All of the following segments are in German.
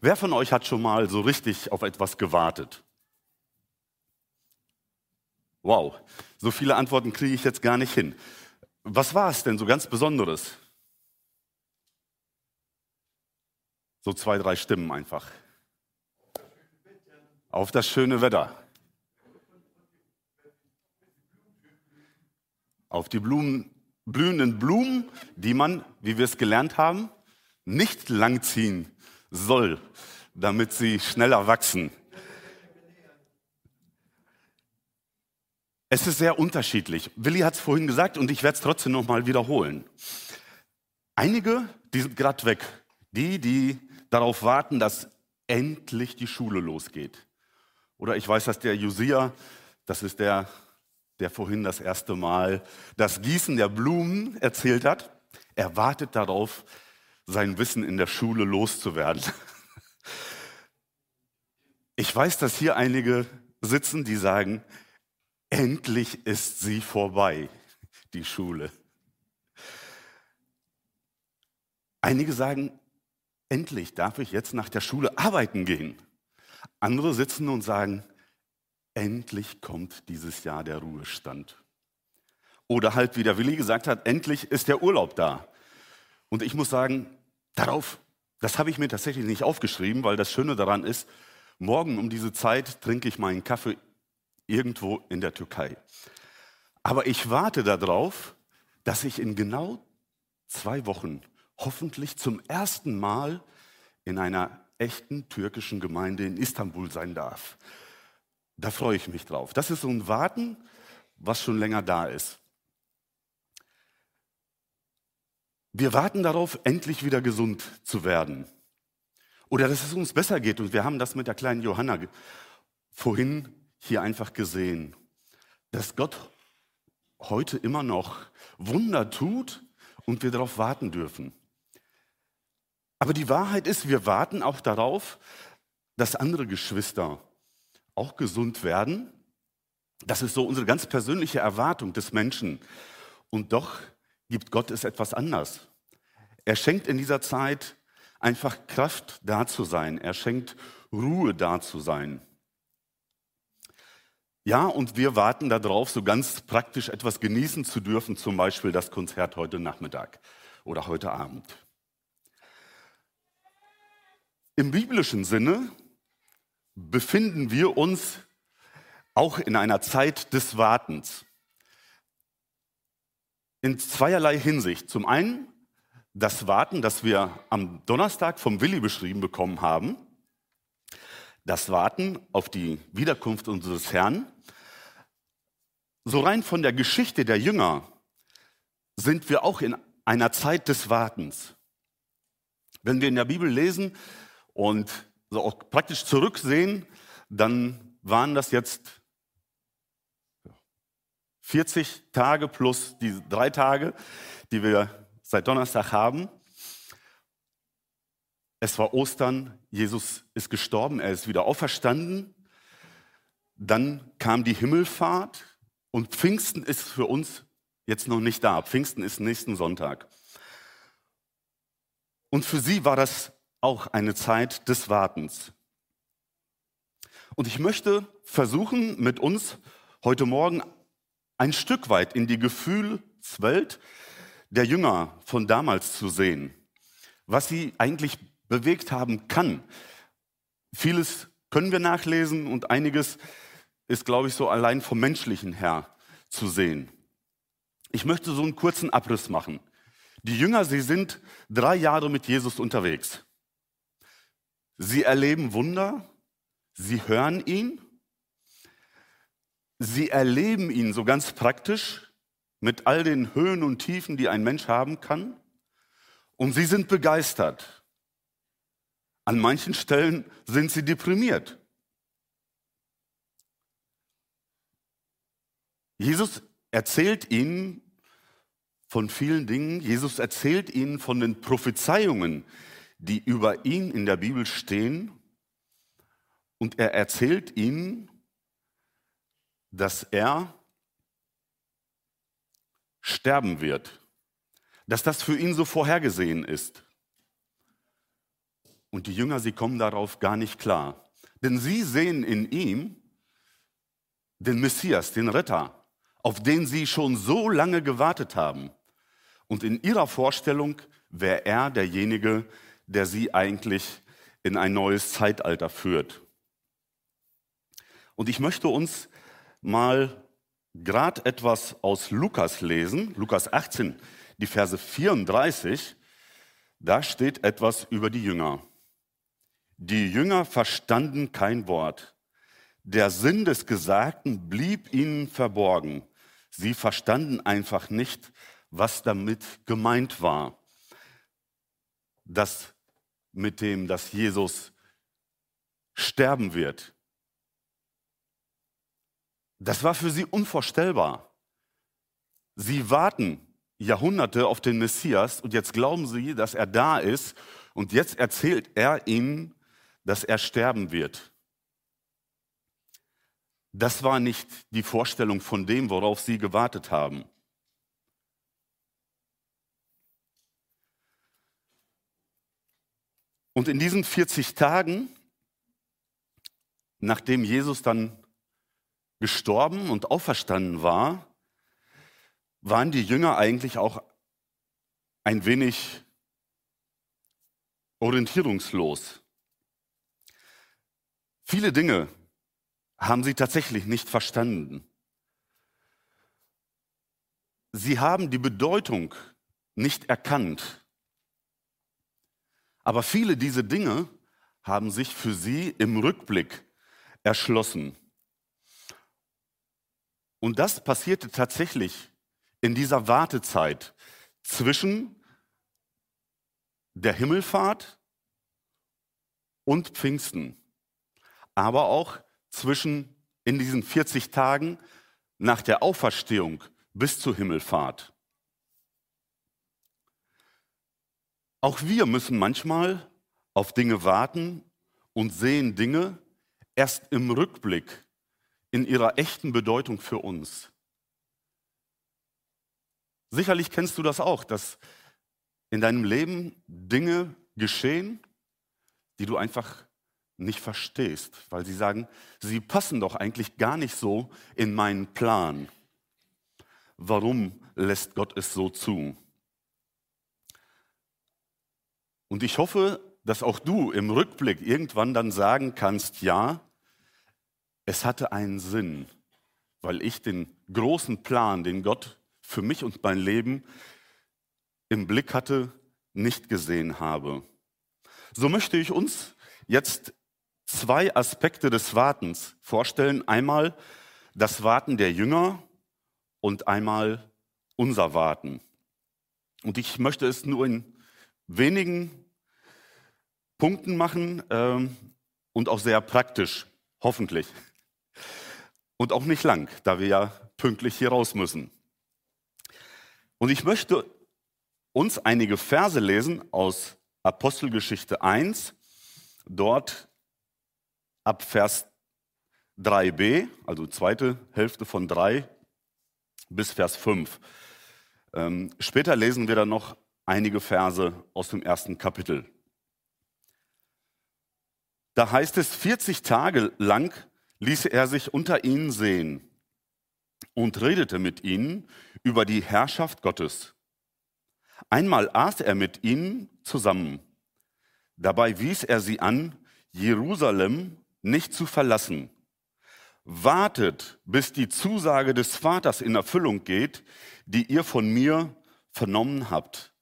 Wer von euch hat schon mal so richtig auf etwas gewartet? Wow, so viele Antworten kriege ich jetzt gar nicht hin. Was war es denn so ganz Besonderes? So zwei, drei Stimmen einfach. Auf das schöne Wetter. Auf die Blumen, blühenden Blumen, die man, wie wir es gelernt haben, nicht langziehen soll, damit sie schneller wachsen. Es ist sehr unterschiedlich. Willi hat es vorhin gesagt und ich werde es trotzdem nochmal wiederholen. Einige, die sind gerade weg. Die, die darauf warten, dass endlich die Schule losgeht. Oder ich weiß, dass der Josia, das ist der, der vorhin das erste Mal das Gießen der Blumen erzählt hat. Er wartet darauf, sein Wissen in der Schule loszuwerden. Ich weiß, dass hier einige sitzen, die sagen, Endlich ist sie vorbei, die Schule. Einige sagen, endlich darf ich jetzt nach der Schule arbeiten gehen. Andere sitzen und sagen, endlich kommt dieses Jahr der Ruhestand. Oder halt, wie der Willi gesagt hat, endlich ist der Urlaub da. Und ich muss sagen, darauf, das habe ich mir tatsächlich nicht aufgeschrieben, weil das Schöne daran ist, morgen um diese Zeit trinke ich meinen Kaffee irgendwo in der Türkei. Aber ich warte darauf, dass ich in genau zwei Wochen hoffentlich zum ersten Mal in einer echten türkischen Gemeinde in Istanbul sein darf. Da freue ich mich drauf. Das ist so ein Warten, was schon länger da ist. Wir warten darauf, endlich wieder gesund zu werden. Oder dass es uns besser geht. Und wir haben das mit der kleinen Johanna vorhin hier einfach gesehen, dass Gott heute immer noch Wunder tut und wir darauf warten dürfen. Aber die Wahrheit ist, wir warten auch darauf, dass andere Geschwister auch gesund werden. Das ist so unsere ganz persönliche Erwartung des Menschen. Und doch gibt Gott es etwas anders. Er schenkt in dieser Zeit einfach Kraft da zu sein. Er schenkt Ruhe da zu sein. Ja, und wir warten darauf, so ganz praktisch etwas genießen zu dürfen, zum Beispiel das Konzert heute Nachmittag oder heute Abend. Im biblischen Sinne befinden wir uns auch in einer Zeit des Wartens. In zweierlei Hinsicht. Zum einen das Warten, das wir am Donnerstag vom Willi beschrieben bekommen haben. Das Warten auf die Wiederkunft unseres Herrn so rein von der Geschichte der Jünger sind wir auch in einer Zeit des Wartens. Wenn wir in der Bibel lesen und so auch praktisch zurücksehen, dann waren das jetzt 40 Tage plus die drei Tage, die wir seit Donnerstag haben. Es war Ostern, Jesus ist gestorben, er ist wieder auferstanden. Dann kam die Himmelfahrt, und Pfingsten ist für uns jetzt noch nicht da. Pfingsten ist nächsten Sonntag. Und für sie war das auch eine Zeit des Wartens. Und ich möchte versuchen, mit uns heute Morgen ein Stück weit in die Gefühlswelt der Jünger von damals zu sehen, was sie eigentlich bewegt haben kann. Vieles können wir nachlesen und einiges ist, glaube ich, so allein vom menschlichen her zu sehen. Ich möchte so einen kurzen Abriss machen. Die Jünger, sie sind drei Jahre mit Jesus unterwegs. Sie erleben Wunder, sie hören ihn, sie erleben ihn so ganz praktisch mit all den Höhen und Tiefen, die ein Mensch haben kann, und sie sind begeistert. An manchen Stellen sind sie deprimiert. Jesus erzählt ihnen von vielen Dingen. Jesus erzählt ihnen von den Prophezeiungen, die über ihn in der Bibel stehen. Und er erzählt ihnen, dass er sterben wird, dass das für ihn so vorhergesehen ist. Und die Jünger, sie kommen darauf gar nicht klar. Denn sie sehen in ihm den Messias, den Retter, auf den sie schon so lange gewartet haben. Und in ihrer Vorstellung wäre er derjenige, der sie eigentlich in ein neues Zeitalter führt. Und ich möchte uns mal gerade etwas aus Lukas lesen, Lukas 18, die Verse 34. Da steht etwas über die Jünger. Die Jünger verstanden kein Wort. Der Sinn des Gesagten blieb ihnen verborgen. Sie verstanden einfach nicht, was damit gemeint war. Das mit dem, dass Jesus sterben wird. Das war für sie unvorstellbar. Sie warten Jahrhunderte auf den Messias und jetzt glauben sie, dass er da ist und jetzt erzählt er ihnen, dass er sterben wird. Das war nicht die Vorstellung von dem, worauf sie gewartet haben. Und in diesen 40 Tagen, nachdem Jesus dann gestorben und auferstanden war, waren die Jünger eigentlich auch ein wenig orientierungslos. Viele Dinge haben sie tatsächlich nicht verstanden. Sie haben die Bedeutung nicht erkannt. Aber viele dieser Dinge haben sich für sie im Rückblick erschlossen. Und das passierte tatsächlich in dieser Wartezeit zwischen der Himmelfahrt und Pfingsten, aber auch zwischen in diesen 40 Tagen nach der Auferstehung bis zur Himmelfahrt. Auch wir müssen manchmal auf Dinge warten und sehen Dinge erst im Rückblick in ihrer echten Bedeutung für uns. Sicherlich kennst du das auch, dass in deinem Leben Dinge geschehen, die du einfach nicht verstehst, weil sie sagen, sie passen doch eigentlich gar nicht so in meinen Plan. Warum lässt Gott es so zu? Und ich hoffe, dass auch du im Rückblick irgendwann dann sagen kannst, ja, es hatte einen Sinn, weil ich den großen Plan, den Gott für mich und mein Leben im Blick hatte, nicht gesehen habe. So möchte ich uns jetzt zwei Aspekte des Wartens vorstellen. Einmal das Warten der Jünger und einmal unser Warten. Und ich möchte es nur in wenigen Punkten machen ähm, und auch sehr praktisch, hoffentlich. Und auch nicht lang, da wir ja pünktlich hier raus müssen. Und ich möchte uns einige Verse lesen aus Apostelgeschichte 1. Dort ab Vers 3b, also zweite Hälfte von 3 bis Vers 5. Ähm, später lesen wir dann noch einige Verse aus dem ersten Kapitel. Da heißt es, 40 Tage lang ließ er sich unter ihnen sehen und redete mit ihnen über die Herrschaft Gottes. Einmal aß er mit ihnen zusammen. Dabei wies er sie an, Jerusalem nicht zu verlassen. Wartet, bis die Zusage des Vaters in Erfüllung geht, die ihr von mir vernommen habt.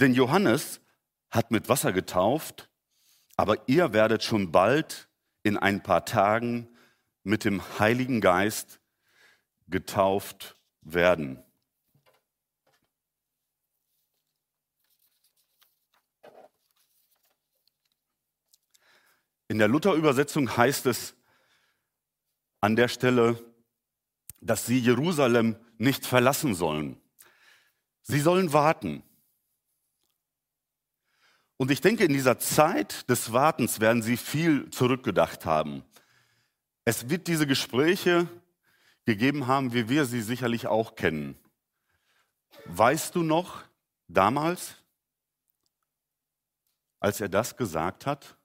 Denn Johannes hat mit Wasser getauft, aber ihr werdet schon bald in ein paar Tagen mit dem Heiligen Geist getauft werden. In der Luther-Übersetzung heißt es an der Stelle, dass sie Jerusalem nicht verlassen sollen. Sie sollen warten. Und ich denke, in dieser Zeit des Wartens werden sie viel zurückgedacht haben. Es wird diese Gespräche gegeben haben, wie wir sie sicherlich auch kennen. Weißt du noch damals, als er das gesagt hat,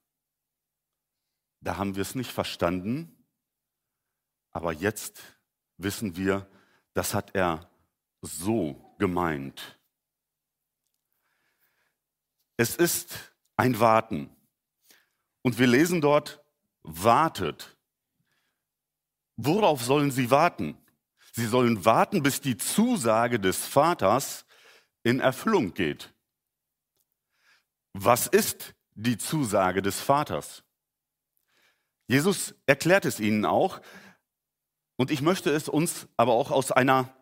da haben wir es nicht verstanden, aber jetzt wissen wir, das hat er so gemeint. Es ist ein Warten. Und wir lesen dort, wartet. Worauf sollen sie warten? Sie sollen warten, bis die Zusage des Vaters in Erfüllung geht. Was ist die Zusage des Vaters? Jesus erklärt es ihnen auch. Und ich möchte es uns aber auch aus einer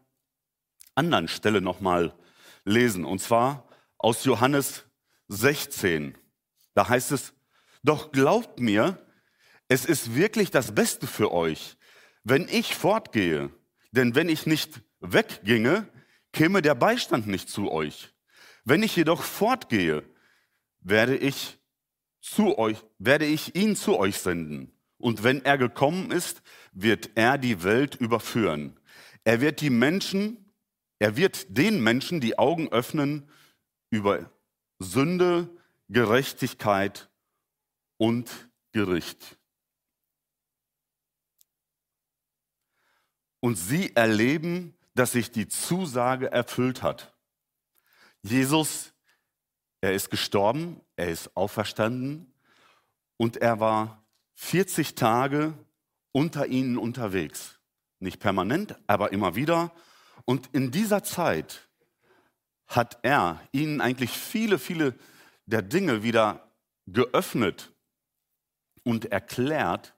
anderen Stelle nochmal lesen. Und zwar aus Johannes 16. Da heißt es, doch glaubt mir, es ist wirklich das Beste für euch, wenn ich fortgehe. Denn wenn ich nicht wegginge, käme der Beistand nicht zu euch. Wenn ich jedoch fortgehe, werde ich zu euch, werde ich ihn zu euch senden. Und wenn er gekommen ist, wird er die Welt überführen. Er wird die Menschen, er wird den Menschen die Augen öffnen über Sünde, Gerechtigkeit und Gericht. Und sie erleben, dass sich die Zusage erfüllt hat. Jesus, er ist gestorben, er ist auferstanden und er war 40 Tage unter ihnen unterwegs. Nicht permanent, aber immer wieder. Und in dieser Zeit hat er ihnen eigentlich viele, viele der Dinge wieder geöffnet und erklärt,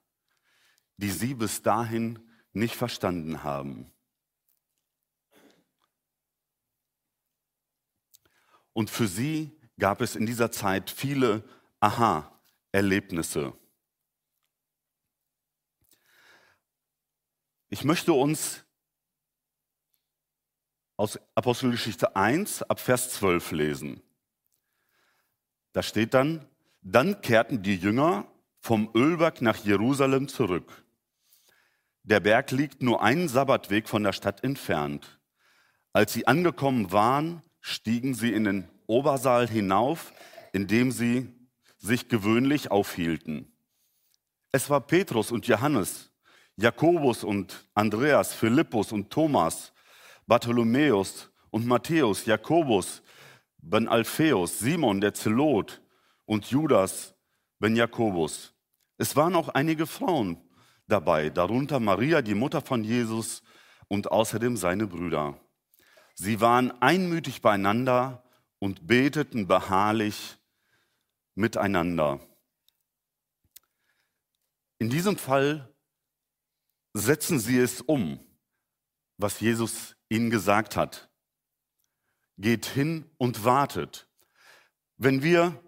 die sie bis dahin nicht verstanden haben. Und für sie gab es in dieser Zeit viele Aha-Erlebnisse. Ich möchte uns aus Apostelgeschichte 1 ab Vers 12 lesen. Da steht dann, dann kehrten die Jünger vom Ölberg nach Jerusalem zurück. Der Berg liegt nur einen Sabbatweg von der Stadt entfernt. Als sie angekommen waren, stiegen sie in den Obersaal hinauf, in dem sie sich gewöhnlich aufhielten. Es war Petrus und Johannes, Jakobus und Andreas, Philippus und Thomas, Bartholomäus und Matthäus, Jakobus, Ben Alpheus, Simon der Zelot und Judas Ben Jakobus. Es waren auch einige Frauen dabei, darunter Maria, die Mutter von Jesus und außerdem seine Brüder. Sie waren einmütig beieinander und beteten beharrlich miteinander. In diesem Fall setzen sie es um, was Jesus ihnen gesagt hat. Geht hin und wartet. Wenn wir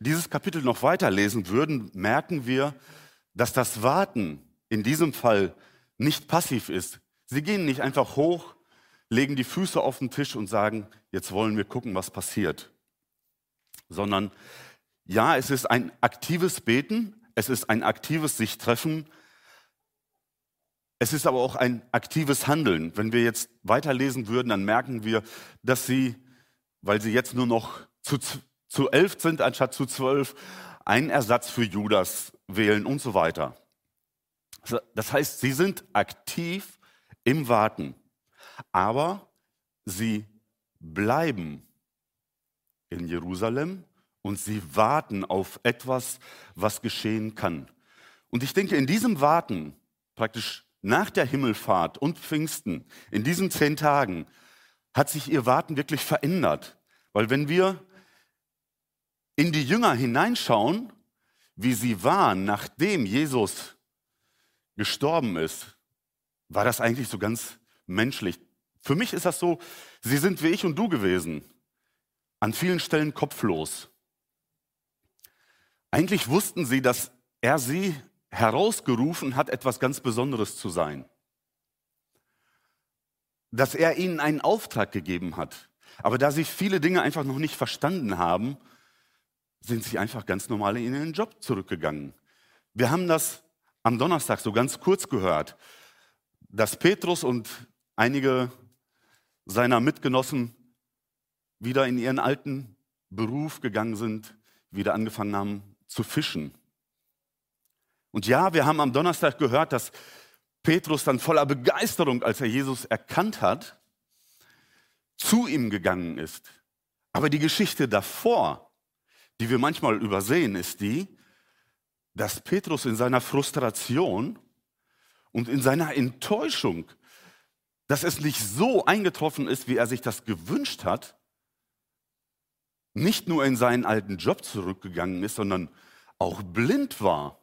dieses Kapitel noch weiterlesen würden, merken wir, dass das Warten in diesem Fall nicht passiv ist. Sie gehen nicht einfach hoch, legen die Füße auf den Tisch und sagen, jetzt wollen wir gucken, was passiert. Sondern ja, es ist ein aktives Beten, es ist ein aktives sich treffen, es ist aber auch ein aktives Handeln. Wenn wir jetzt weiterlesen würden, dann merken wir, dass sie, weil sie jetzt nur noch zu, zu elf sind anstatt zu zwölf, einen Ersatz für Judas wählen und so weiter. Das heißt, sie sind aktiv im Warten, aber sie bleiben in Jerusalem und sie warten auf etwas, was geschehen kann. Und ich denke, in diesem Warten, praktisch nach der Himmelfahrt und Pfingsten, in diesen zehn Tagen, hat sich ihr Warten wirklich verändert. Weil wenn wir in die Jünger hineinschauen, wie sie waren, nachdem Jesus gestorben ist, war das eigentlich so ganz menschlich. Für mich ist das so, sie sind wie ich und du gewesen, an vielen Stellen kopflos. Eigentlich wussten sie, dass er sie herausgerufen hat, etwas ganz Besonderes zu sein. Dass er ihnen einen Auftrag gegeben hat. Aber da sie viele Dinge einfach noch nicht verstanden haben, sind sie einfach ganz normal in ihren Job zurückgegangen. Wir haben das am Donnerstag so ganz kurz gehört, dass Petrus und einige seiner Mitgenossen wieder in ihren alten Beruf gegangen sind, wieder angefangen haben zu fischen. Und ja, wir haben am Donnerstag gehört, dass Petrus dann voller Begeisterung, als er Jesus erkannt hat, zu ihm gegangen ist. Aber die Geschichte davor, die wir manchmal übersehen, ist die, dass Petrus in seiner Frustration und in seiner Enttäuschung, dass es nicht so eingetroffen ist, wie er sich das gewünscht hat, nicht nur in seinen alten Job zurückgegangen ist, sondern auch blind war.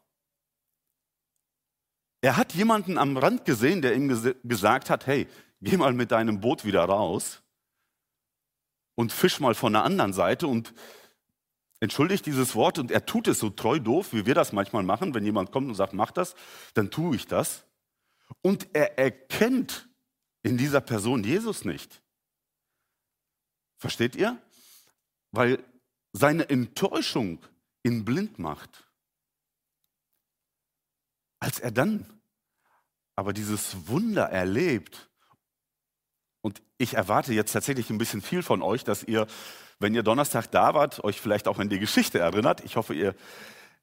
Er hat jemanden am Rand gesehen, der ihm ges gesagt hat, hey, geh mal mit deinem Boot wieder raus und fisch mal von der anderen Seite und entschuldigt dieses Wort und er tut es so treu doof, wie wir das manchmal machen, wenn jemand kommt und sagt, mach das, dann tue ich das. Und er erkennt in dieser Person Jesus nicht. Versteht ihr? Weil seine Enttäuschung ihn blind macht. Als er dann aber dieses Wunder erlebt, und ich erwarte jetzt tatsächlich ein bisschen viel von euch, dass ihr, wenn ihr Donnerstag da wart, euch vielleicht auch an die Geschichte erinnert. Ich hoffe, ihr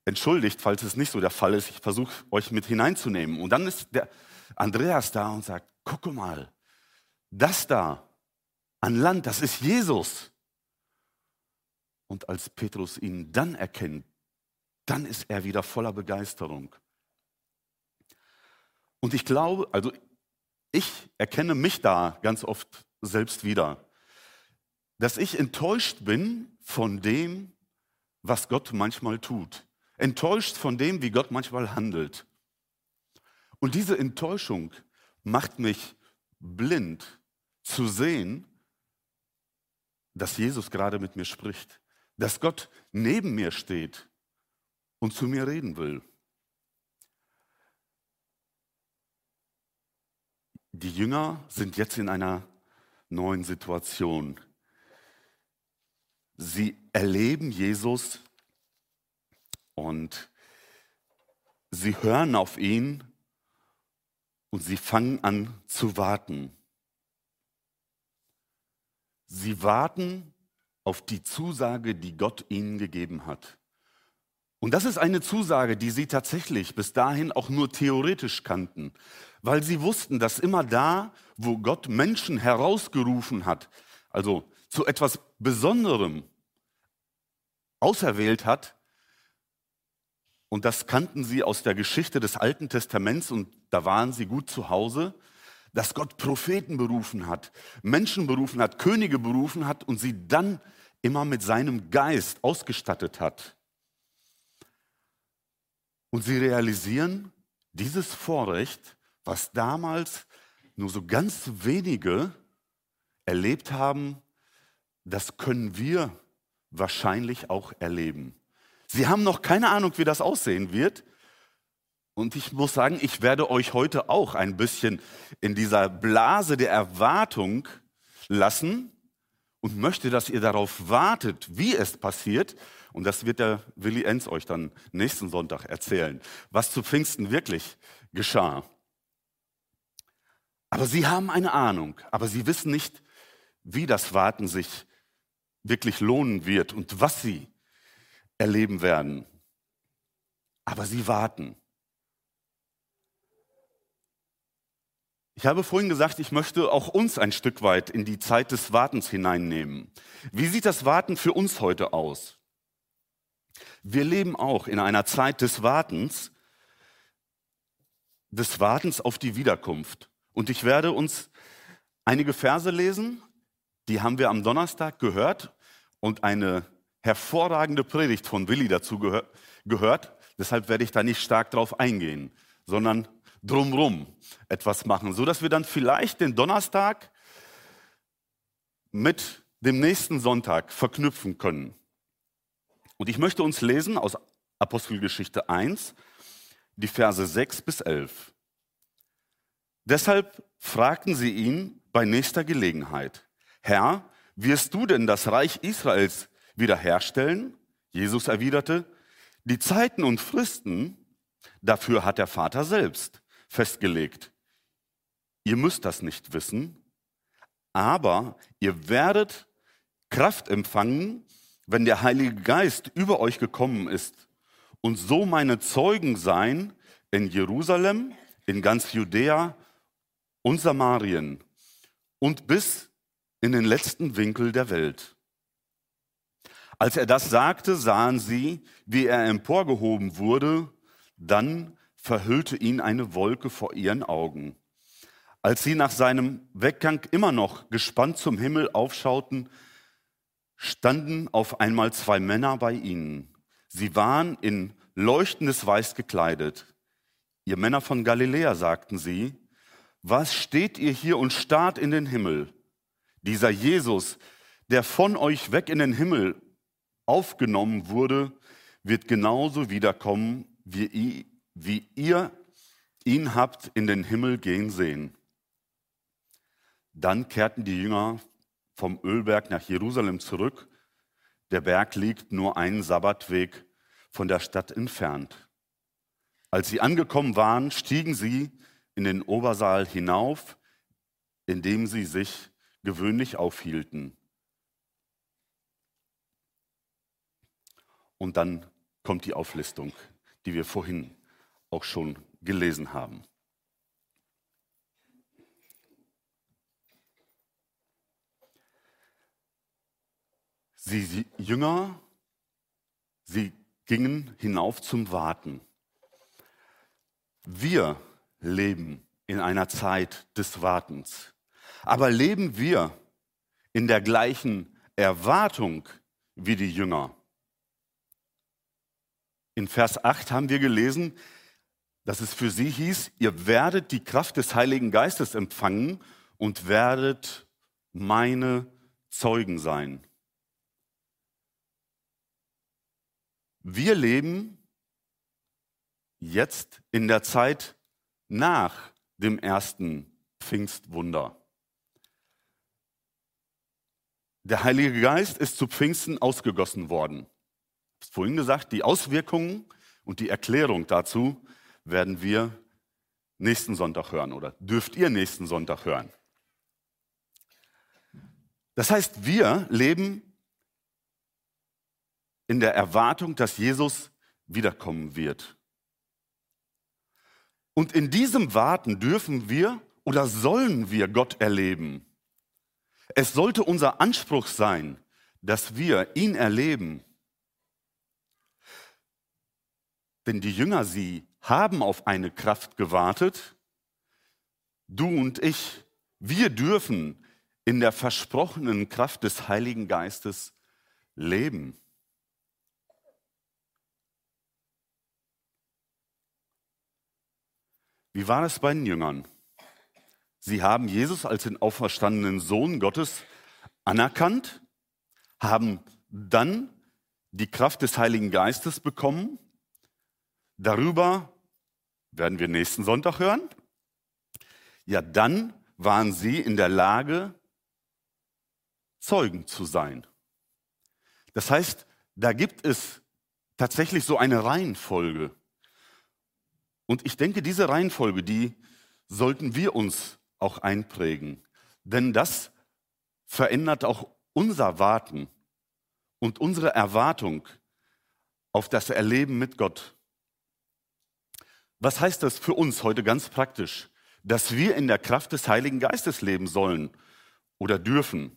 entschuldigt, falls es nicht so der Fall ist. Ich versuche euch mit hineinzunehmen. Und dann ist der Andreas da und sagt, gucke mal, das da an Land, das ist Jesus. Und als Petrus ihn dann erkennt, dann ist er wieder voller Begeisterung. Und ich glaube, also ich erkenne mich da ganz oft selbst wieder, dass ich enttäuscht bin von dem, was Gott manchmal tut. Enttäuscht von dem, wie Gott manchmal handelt. Und diese Enttäuschung macht mich blind zu sehen, dass Jesus gerade mit mir spricht, dass Gott neben mir steht und zu mir reden will. Die Jünger sind jetzt in einer neuen Situation. Sie erleben Jesus und sie hören auf ihn und sie fangen an zu warten. Sie warten auf die Zusage, die Gott ihnen gegeben hat. Und das ist eine Zusage, die sie tatsächlich bis dahin auch nur theoretisch kannten, weil sie wussten, dass immer da, wo Gott Menschen herausgerufen hat, also zu etwas Besonderem auserwählt hat, und das kannten sie aus der Geschichte des Alten Testaments und da waren sie gut zu Hause, dass Gott Propheten berufen hat, Menschen berufen hat, Könige berufen hat und sie dann immer mit seinem Geist ausgestattet hat. Und sie realisieren, dieses Vorrecht, was damals nur so ganz wenige erlebt haben, das können wir wahrscheinlich auch erleben. Sie haben noch keine Ahnung, wie das aussehen wird. Und ich muss sagen, ich werde euch heute auch ein bisschen in dieser Blase der Erwartung lassen und möchte, dass ihr darauf wartet, wie es passiert, und das wird der Willi Enz euch dann nächsten Sonntag erzählen, was zu Pfingsten wirklich geschah. Aber sie haben eine Ahnung, aber sie wissen nicht, wie das Warten sich wirklich lohnen wird und was sie erleben werden. Aber sie warten. Ich habe vorhin gesagt, ich möchte auch uns ein Stück weit in die Zeit des Wartens hineinnehmen. Wie sieht das Warten für uns heute aus? Wir leben auch in einer Zeit des Wartens, des Wartens auf die Wiederkunft. Und ich werde uns einige Verse lesen, die haben wir am Donnerstag gehört und eine hervorragende Predigt von Willi dazu gehör gehört. Deshalb werde ich da nicht stark drauf eingehen, sondern drumrum etwas machen, so dass wir dann vielleicht den Donnerstag mit dem nächsten Sonntag verknüpfen können. Und ich möchte uns lesen aus Apostelgeschichte 1, die Verse 6 bis 11. Deshalb fragten sie ihn bei nächster Gelegenheit, Herr, wirst du denn das Reich Israels wiederherstellen? Jesus erwiderte, die Zeiten und Fristen, dafür hat der Vater selbst festgelegt. Ihr müsst das nicht wissen, aber ihr werdet Kraft empfangen, wenn der Heilige Geist über euch gekommen ist und so meine Zeugen sein in Jerusalem, in ganz Judäa und Samarien und bis in den letzten Winkel der Welt. Als er das sagte, sahen sie, wie er emporgehoben wurde, dann verhüllte ihn eine Wolke vor ihren Augen. Als sie nach seinem Weggang immer noch gespannt zum Himmel aufschauten, standen auf einmal zwei Männer bei ihnen. Sie waren in leuchtendes Weiß gekleidet. Ihr Männer von Galiläa, sagten sie, was steht ihr hier und starrt in den Himmel? Dieser Jesus, der von euch weg in den Himmel aufgenommen wurde, wird genauso wiederkommen, wie ihr ihn habt in den Himmel gehen sehen. Dann kehrten die Jünger vom Ölberg nach Jerusalem zurück. Der Berg liegt nur einen Sabbatweg von der Stadt entfernt. Als sie angekommen waren, stiegen sie in den Obersaal hinauf, in dem sie sich gewöhnlich aufhielten. Und dann kommt die Auflistung, die wir vorhin auch schon gelesen haben. Sie, die Jünger, sie gingen hinauf zum Warten. Wir leben in einer Zeit des Wartens. Aber leben wir in der gleichen Erwartung wie die Jünger? In Vers 8 haben wir gelesen, dass es für sie hieß, ihr werdet die Kraft des Heiligen Geistes empfangen und werdet meine Zeugen sein. Wir leben jetzt in der Zeit nach dem ersten Pfingstwunder. Der Heilige Geist ist zu Pfingsten ausgegossen worden. Ich habe vorhin gesagt, die Auswirkungen und die Erklärung dazu werden wir nächsten Sonntag hören oder dürft ihr nächsten Sonntag hören. Das heißt, wir leben in der Erwartung, dass Jesus wiederkommen wird. Und in diesem Warten dürfen wir oder sollen wir Gott erleben. Es sollte unser Anspruch sein, dass wir ihn erleben. Denn die Jünger, sie haben auf eine Kraft gewartet. Du und ich, wir dürfen in der versprochenen Kraft des Heiligen Geistes leben. Wie war es bei den Jüngern? Sie haben Jesus als den auferstandenen Sohn Gottes anerkannt, haben dann die Kraft des Heiligen Geistes bekommen. Darüber werden wir nächsten Sonntag hören. Ja, dann waren sie in der Lage, Zeugen zu sein. Das heißt, da gibt es tatsächlich so eine Reihenfolge. Und ich denke, diese Reihenfolge, die sollten wir uns auch einprägen. Denn das verändert auch unser Warten und unsere Erwartung auf das Erleben mit Gott. Was heißt das für uns heute ganz praktisch? Dass wir in der Kraft des Heiligen Geistes leben sollen oder dürfen.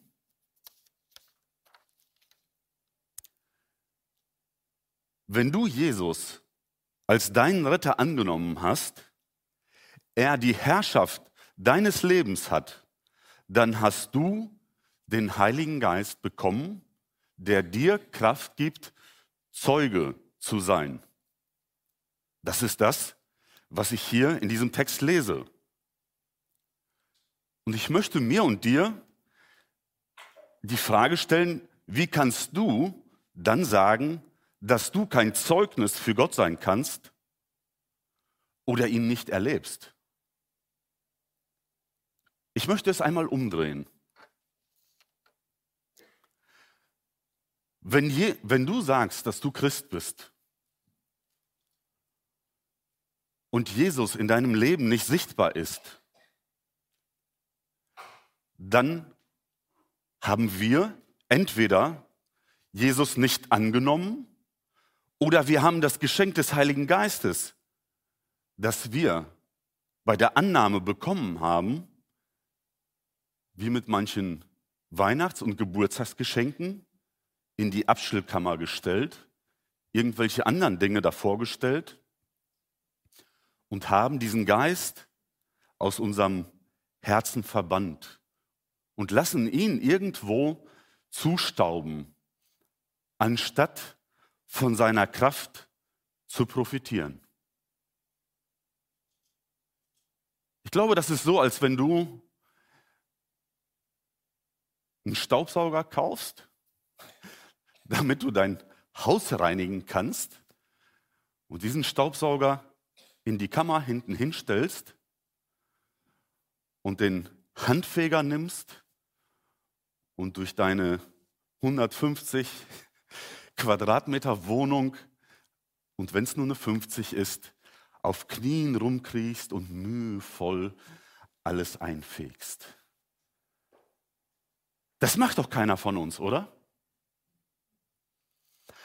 Wenn du Jesus als deinen Retter angenommen hast, er die Herrschaft deines Lebens hat, dann hast du den Heiligen Geist bekommen, der dir Kraft gibt, Zeuge zu sein. Das ist das, was ich hier in diesem Text lese. Und ich möchte mir und dir die Frage stellen, wie kannst du dann sagen, dass du kein Zeugnis für Gott sein kannst oder ihn nicht erlebst. Ich möchte es einmal umdrehen. Wenn, je, wenn du sagst, dass du Christ bist und Jesus in deinem Leben nicht sichtbar ist, dann haben wir entweder Jesus nicht angenommen oder wir haben das Geschenk des Heiligen Geistes, das wir bei der Annahme bekommen haben, wie mit manchen Weihnachts- und Geburtstagsgeschenken, in die Abstellkammer gestellt, irgendwelche anderen Dinge davor gestellt und haben diesen Geist aus unserem Herzen verbannt und lassen ihn irgendwo zustauben, anstatt von seiner Kraft zu profitieren. Ich glaube, das ist so, als wenn du einen Staubsauger kaufst, damit du dein Haus reinigen kannst und diesen Staubsauger in die Kammer hinten hinstellst und den Handfeger nimmst und durch deine 150 Quadratmeter Wohnung und wenn es nur eine 50 ist, auf Knien rumkriechst und mühevoll alles einfegst. Das macht doch keiner von uns, oder?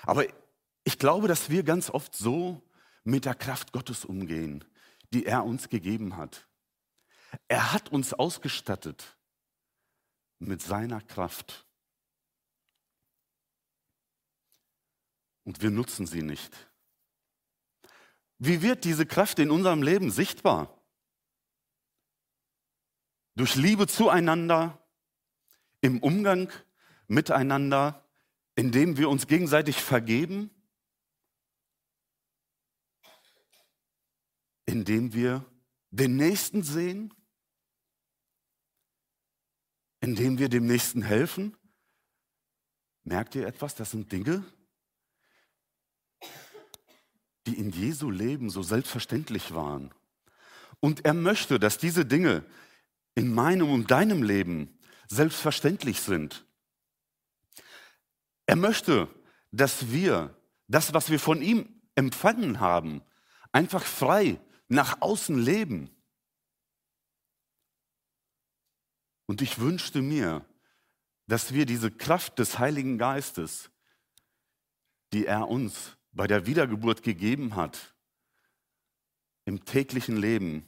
Aber ich glaube, dass wir ganz oft so mit der Kraft Gottes umgehen, die er uns gegeben hat. Er hat uns ausgestattet mit seiner Kraft. Und wir nutzen sie nicht. Wie wird diese Kraft in unserem Leben sichtbar? Durch Liebe zueinander, im Umgang miteinander, indem wir uns gegenseitig vergeben, indem wir den Nächsten sehen, indem wir dem Nächsten helfen. Merkt ihr etwas? Das sind Dinge, die in Jesu Leben so selbstverständlich waren. Und er möchte, dass diese Dinge in meinem und deinem Leben selbstverständlich sind. Er möchte, dass wir das, was wir von ihm empfangen haben, einfach frei nach außen leben. Und ich wünschte mir, dass wir diese Kraft des Heiligen Geistes, die er uns bei der Wiedergeburt gegeben hat, im täglichen Leben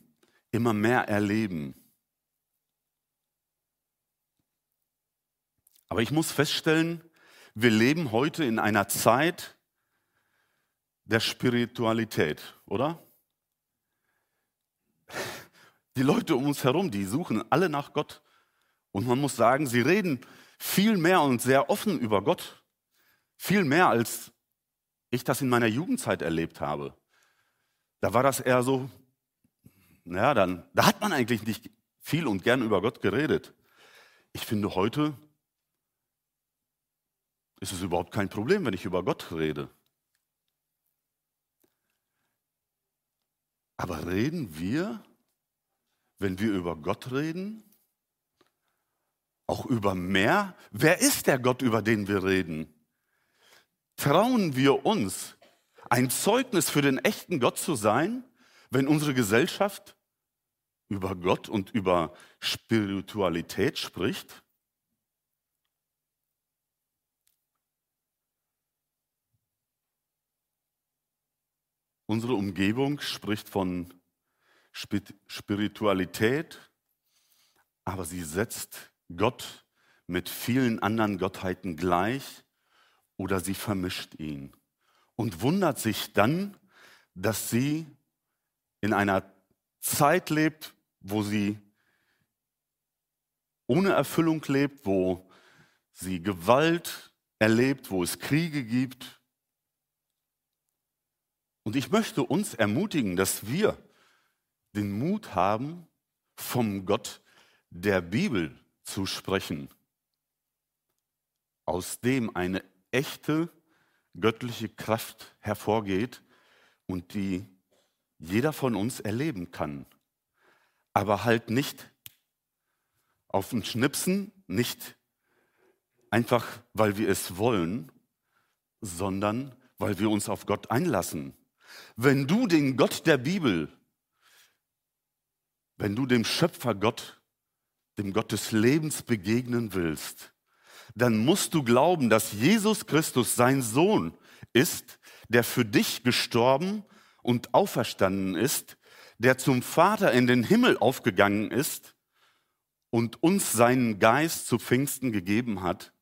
immer mehr erleben. Aber ich muss feststellen, wir leben heute in einer Zeit der Spiritualität, oder? Die Leute um uns herum, die suchen alle nach Gott. Und man muss sagen, sie reden viel mehr und sehr offen über Gott. Viel mehr, als ich das in meiner Jugendzeit erlebt habe. Da war das eher so, naja, dann, da hat man eigentlich nicht viel und gern über Gott geredet. Ich finde, heute ist es überhaupt kein Problem, wenn ich über Gott rede. Aber reden wir, wenn wir über Gott reden, auch über mehr? Wer ist der Gott, über den wir reden? Trauen wir uns, ein Zeugnis für den echten Gott zu sein, wenn unsere Gesellschaft über Gott und über Spiritualität spricht? Unsere Umgebung spricht von Spiritualität, aber sie setzt Gott mit vielen anderen Gottheiten gleich oder sie vermischt ihn und wundert sich dann, dass sie in einer Zeit lebt, wo sie ohne Erfüllung lebt, wo sie Gewalt erlebt, wo es Kriege gibt, und ich möchte uns ermutigen, dass wir den Mut haben, vom Gott der Bibel zu sprechen, aus dem eine echte göttliche Kraft hervorgeht und die jeder von uns erleben kann. Aber halt nicht auf den Schnipsen, nicht einfach, weil wir es wollen, sondern weil wir uns auf Gott einlassen. Wenn du den Gott der Bibel, wenn du dem Schöpfer Gott, dem Gott des Lebens begegnen willst, dann musst du glauben, dass Jesus Christus sein Sohn ist, der für dich gestorben und auferstanden ist, der zum Vater in den Himmel aufgegangen ist und uns seinen Geist zu Pfingsten gegeben hat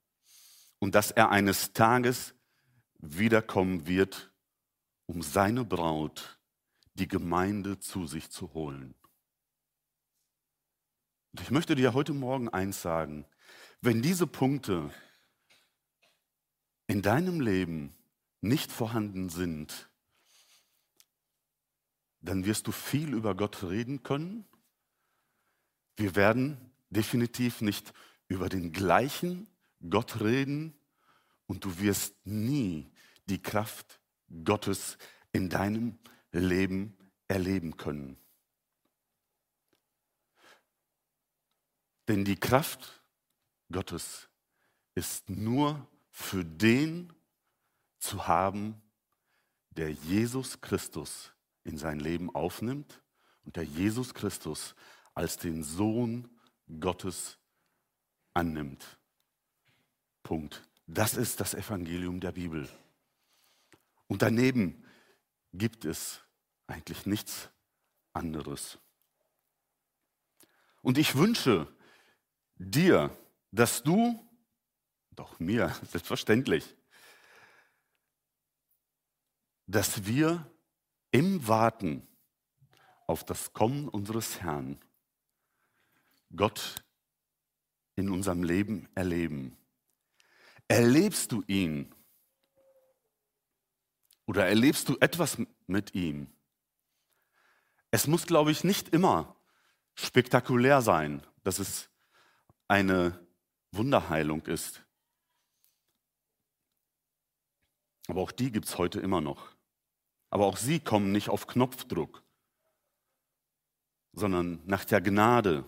und dass er eines Tages wiederkommen wird, um seine Braut, die Gemeinde, zu sich zu holen. Und ich möchte dir heute Morgen eins sagen. Wenn diese Punkte in deinem Leben nicht vorhanden sind, dann wirst du viel über Gott reden können. Wir werden definitiv nicht über den gleichen Gott reden und du wirst nie die Kraft Gottes in deinem Leben erleben können. Denn die Kraft Gottes ist nur für den zu haben, der Jesus Christus in sein Leben aufnimmt und der Jesus Christus als den Sohn Gottes annimmt. Punkt. Das ist das Evangelium der Bibel. Und daneben gibt es eigentlich nichts anderes. Und ich wünsche dir, dass du, doch mir, selbstverständlich, dass wir im Warten auf das Kommen unseres Herrn Gott in unserem Leben erleben. Erlebst du ihn oder erlebst du etwas mit ihm? Es muss, glaube ich, nicht immer spektakulär sein, dass es eine Wunderheilung ist. Aber auch die gibt es heute immer noch. Aber auch sie kommen nicht auf Knopfdruck, sondern nach der Gnade.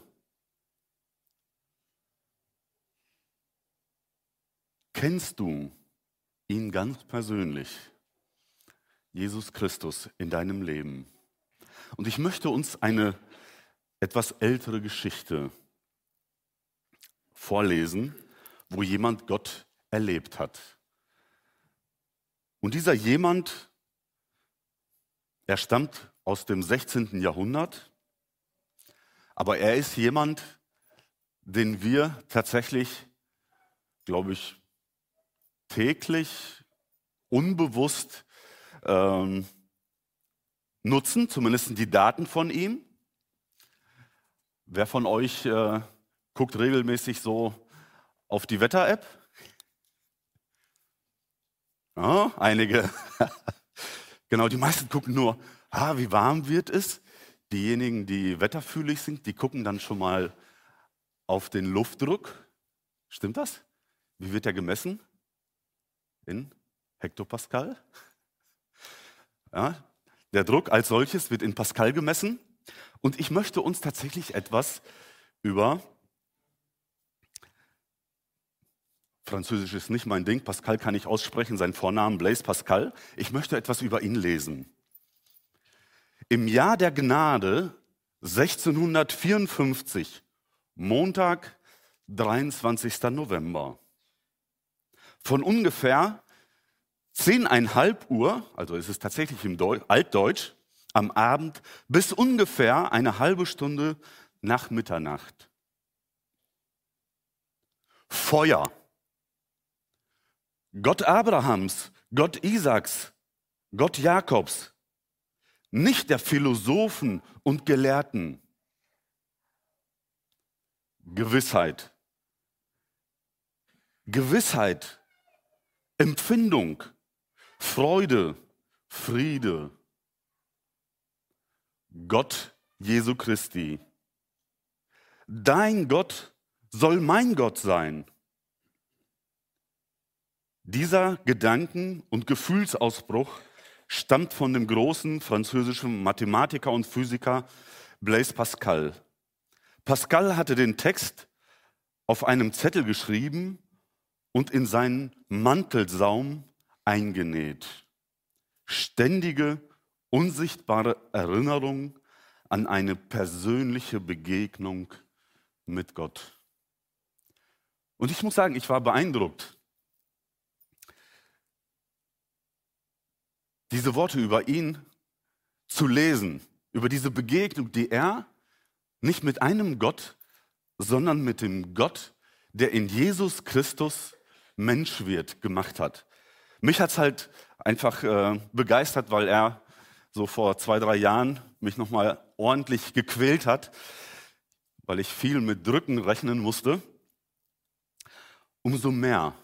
Kennst du ihn ganz persönlich, Jesus Christus, in deinem Leben? Und ich möchte uns eine etwas ältere Geschichte vorlesen, wo jemand Gott erlebt hat. Und dieser jemand er stammt aus dem 16. Jahrhundert, aber er ist jemand, den wir tatsächlich, glaube ich, täglich unbewusst ähm, nutzen, zumindest die Daten von ihm. Wer von euch äh, guckt regelmäßig so auf die Wetter-App? Ja, einige. Genau, die meisten gucken nur, ah, wie warm wird es. Diejenigen, die wetterfühlig sind, die gucken dann schon mal auf den Luftdruck. Stimmt das? Wie wird der gemessen? In Hektopascal. Ja, der Druck als solches wird in Pascal gemessen. Und ich möchte uns tatsächlich etwas über Französisch ist nicht mein Ding. Pascal kann ich aussprechen, sein Vornamen Blaise Pascal. Ich möchte etwas über ihn lesen. Im Jahr der Gnade 1654, Montag, 23. November, von ungefähr zehneinhalb Uhr, also ist es tatsächlich im Altdeutsch, am Abend bis ungefähr eine halbe Stunde nach Mitternacht. Feuer Gott Abrahams, Gott Isaaks, Gott Jakobs, nicht der Philosophen und Gelehrten. Gewissheit. Gewissheit, Empfindung, Freude, Friede. Gott Jesu Christi. Dein Gott soll mein Gott sein. Dieser Gedanken- und Gefühlsausbruch stammt von dem großen französischen Mathematiker und Physiker Blaise Pascal. Pascal hatte den Text auf einem Zettel geschrieben und in seinen Mantelsaum eingenäht. Ständige, unsichtbare Erinnerung an eine persönliche Begegnung mit Gott. Und ich muss sagen, ich war beeindruckt. Diese Worte über ihn zu lesen, über diese Begegnung, die er nicht mit einem Gott, sondern mit dem Gott, der in Jesus Christus Mensch wird, gemacht hat. Mich hat es halt einfach äh, begeistert, weil er so vor zwei, drei Jahren mich nochmal ordentlich gequält hat, weil ich viel mit Drücken rechnen musste. Umso mehr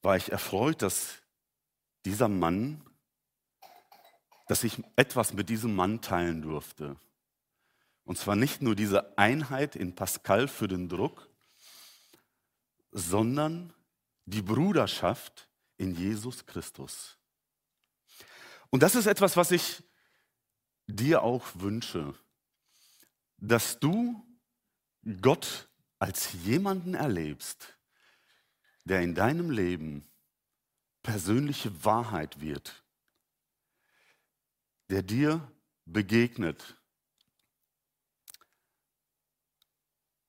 war ich erfreut, dass dieser Mann, dass ich etwas mit diesem Mann teilen durfte. Und zwar nicht nur diese Einheit in Pascal für den Druck, sondern die Bruderschaft in Jesus Christus. Und das ist etwas, was ich dir auch wünsche, dass du Gott als jemanden erlebst, der in deinem Leben persönliche Wahrheit wird, der dir begegnet.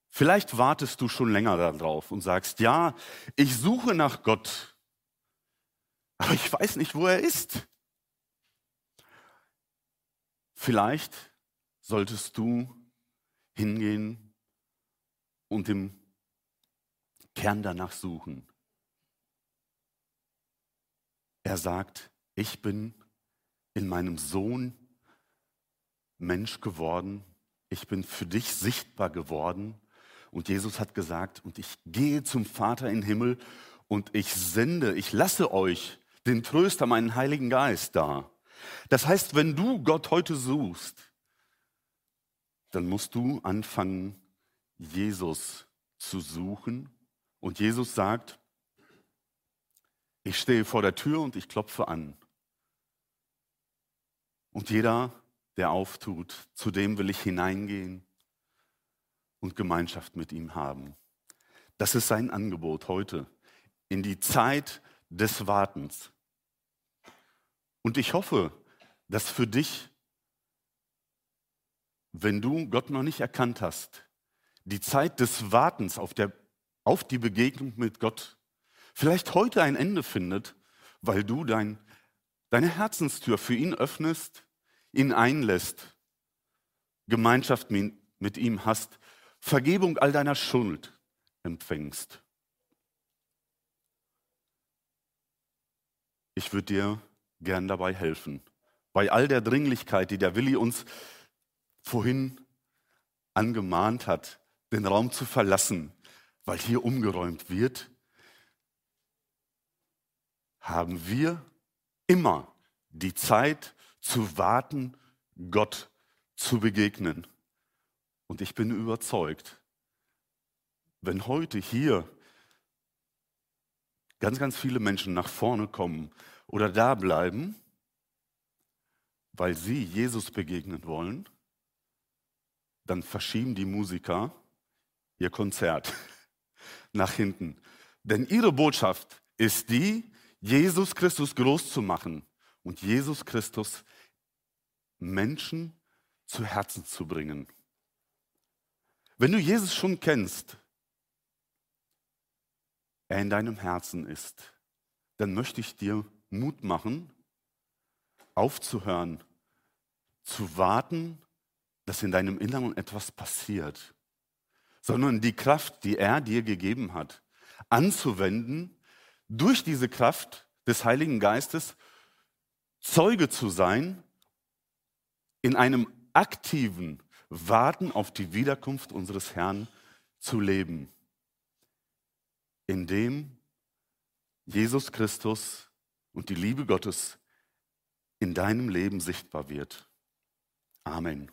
Vielleicht wartest du schon länger darauf und sagst, ja, ich suche nach Gott, aber ich weiß nicht, wo er ist. Vielleicht solltest du hingehen und im Kern danach suchen. Er sagt, ich bin in meinem Sohn Mensch geworden, ich bin für dich sichtbar geworden. Und Jesus hat gesagt, und ich gehe zum Vater im Himmel und ich sende, ich lasse euch den Tröster, meinen Heiligen Geist da. Das heißt, wenn du Gott heute suchst, dann musst du anfangen, Jesus zu suchen. Und Jesus sagt, ich stehe vor der Tür und ich klopfe an. Und jeder, der auftut, zu dem will ich hineingehen und Gemeinschaft mit ihm haben. Das ist sein Angebot heute in die Zeit des Wartens. Und ich hoffe, dass für dich, wenn du Gott noch nicht erkannt hast, die Zeit des Wartens auf, der, auf die Begegnung mit Gott vielleicht heute ein Ende findet, weil du dein, deine Herzenstür für ihn öffnest, ihn einlässt, Gemeinschaft mit ihm hast, Vergebung all deiner Schuld empfängst. Ich würde dir gern dabei helfen. Bei all der Dringlichkeit, die der Willi uns vorhin angemahnt hat, den Raum zu verlassen, weil hier umgeräumt wird, haben wir immer die Zeit zu warten, Gott zu begegnen. Und ich bin überzeugt, wenn heute hier ganz, ganz viele Menschen nach vorne kommen oder da bleiben, weil sie Jesus begegnen wollen, dann verschieben die Musiker ihr Konzert nach hinten. Denn ihre Botschaft ist die, Jesus Christus groß zu machen und Jesus Christus Menschen zu Herzen zu bringen. Wenn du Jesus schon kennst, er in deinem Herzen ist, dann möchte ich dir Mut machen, aufzuhören, zu warten, dass in deinem Inneren etwas passiert, sondern die Kraft, die er dir gegeben hat, anzuwenden, durch diese Kraft des Heiligen Geistes Zeuge zu sein in einem aktiven Warten auf die Wiederkunft unseres Herrn zu leben, indem Jesus Christus und die Liebe Gottes in deinem Leben sichtbar wird. Amen.